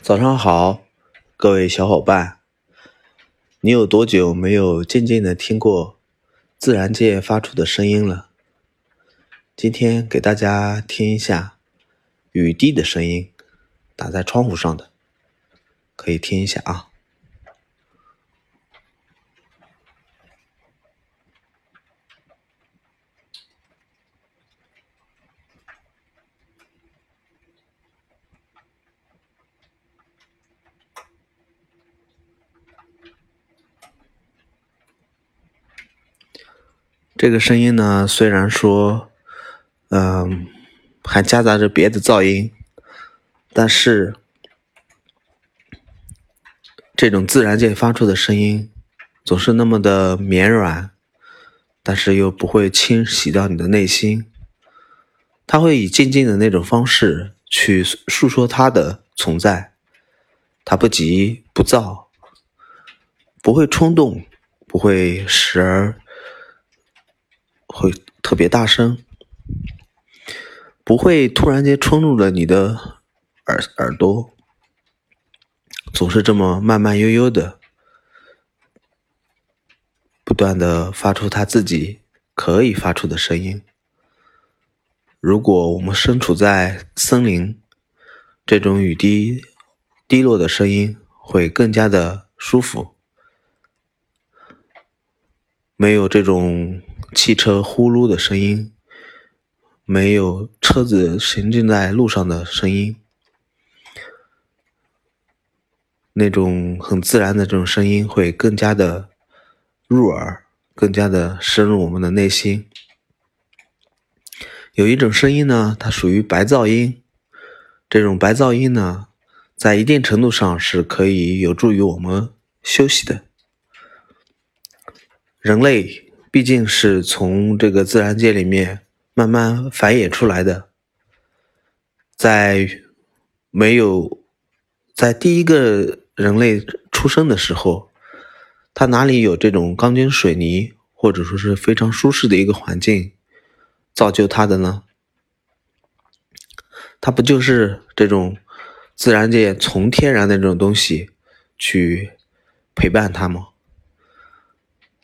早上好，各位小伙伴，你有多久没有静静的听过自然界发出的声音了？今天给大家听一下雨滴的声音，打在窗户上的，可以听一下啊。这个声音呢，虽然说，嗯，还夹杂着别的噪音，但是这种自然界发出的声音总是那么的绵软，但是又不会侵袭到你的内心。它会以静静的那种方式去诉说它的存在，它不急不躁，不会冲动，不会时而。会特别大声，不会突然间冲入了你的耳耳朵，总是这么慢慢悠悠的，不断的发出他自己可以发出的声音。如果我们身处在森林，这种雨滴滴落的声音会更加的舒服，没有这种。汽车呼噜的声音，没有车子行进在路上的声音，那种很自然的这种声音会更加的入耳，更加的深入我们的内心。有一种声音呢，它属于白噪音，这种白噪音呢，在一定程度上是可以有助于我们休息的，人类。毕竟是从这个自然界里面慢慢繁衍出来的，在没有在第一个人类出生的时候，他哪里有这种钢筋水泥或者说是非常舒适的一个环境造就他的呢？他不就是这种自然界从天然的这种东西去陪伴他吗？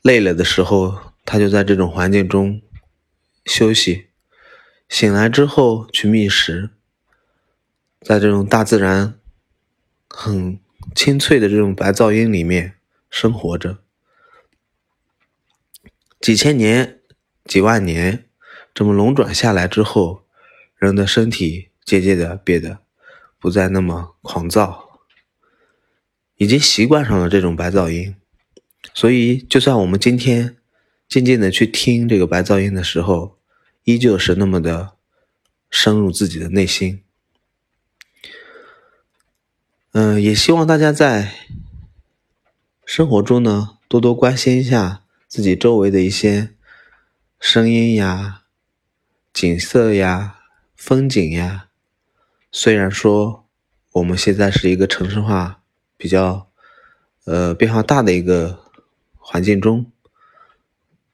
累了的时候。他就在这种环境中休息，醒来之后去觅食，在这种大自然很清脆的这种白噪音里面生活着。几千年、几万年这么龙转下来之后，人的身体渐渐的变得不再那么狂躁，已经习惯上了这种白噪音，所以就算我们今天。静静的去听这个白噪音的时候，依旧是那么的深入自己的内心。嗯，也希望大家在生活中呢，多多关心一下自己周围的一些声音呀、景色呀、风景呀。虽然说我们现在是一个城市化比较呃变化大的一个环境中。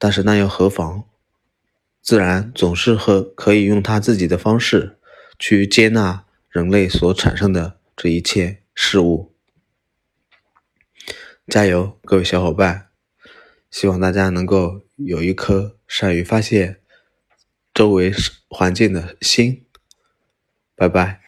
但是那又何妨？自然总是和可以用他自己的方式去接纳人类所产生的这一切事物。加油，各位小伙伴！希望大家能够有一颗善于发现周围环境的心。拜拜。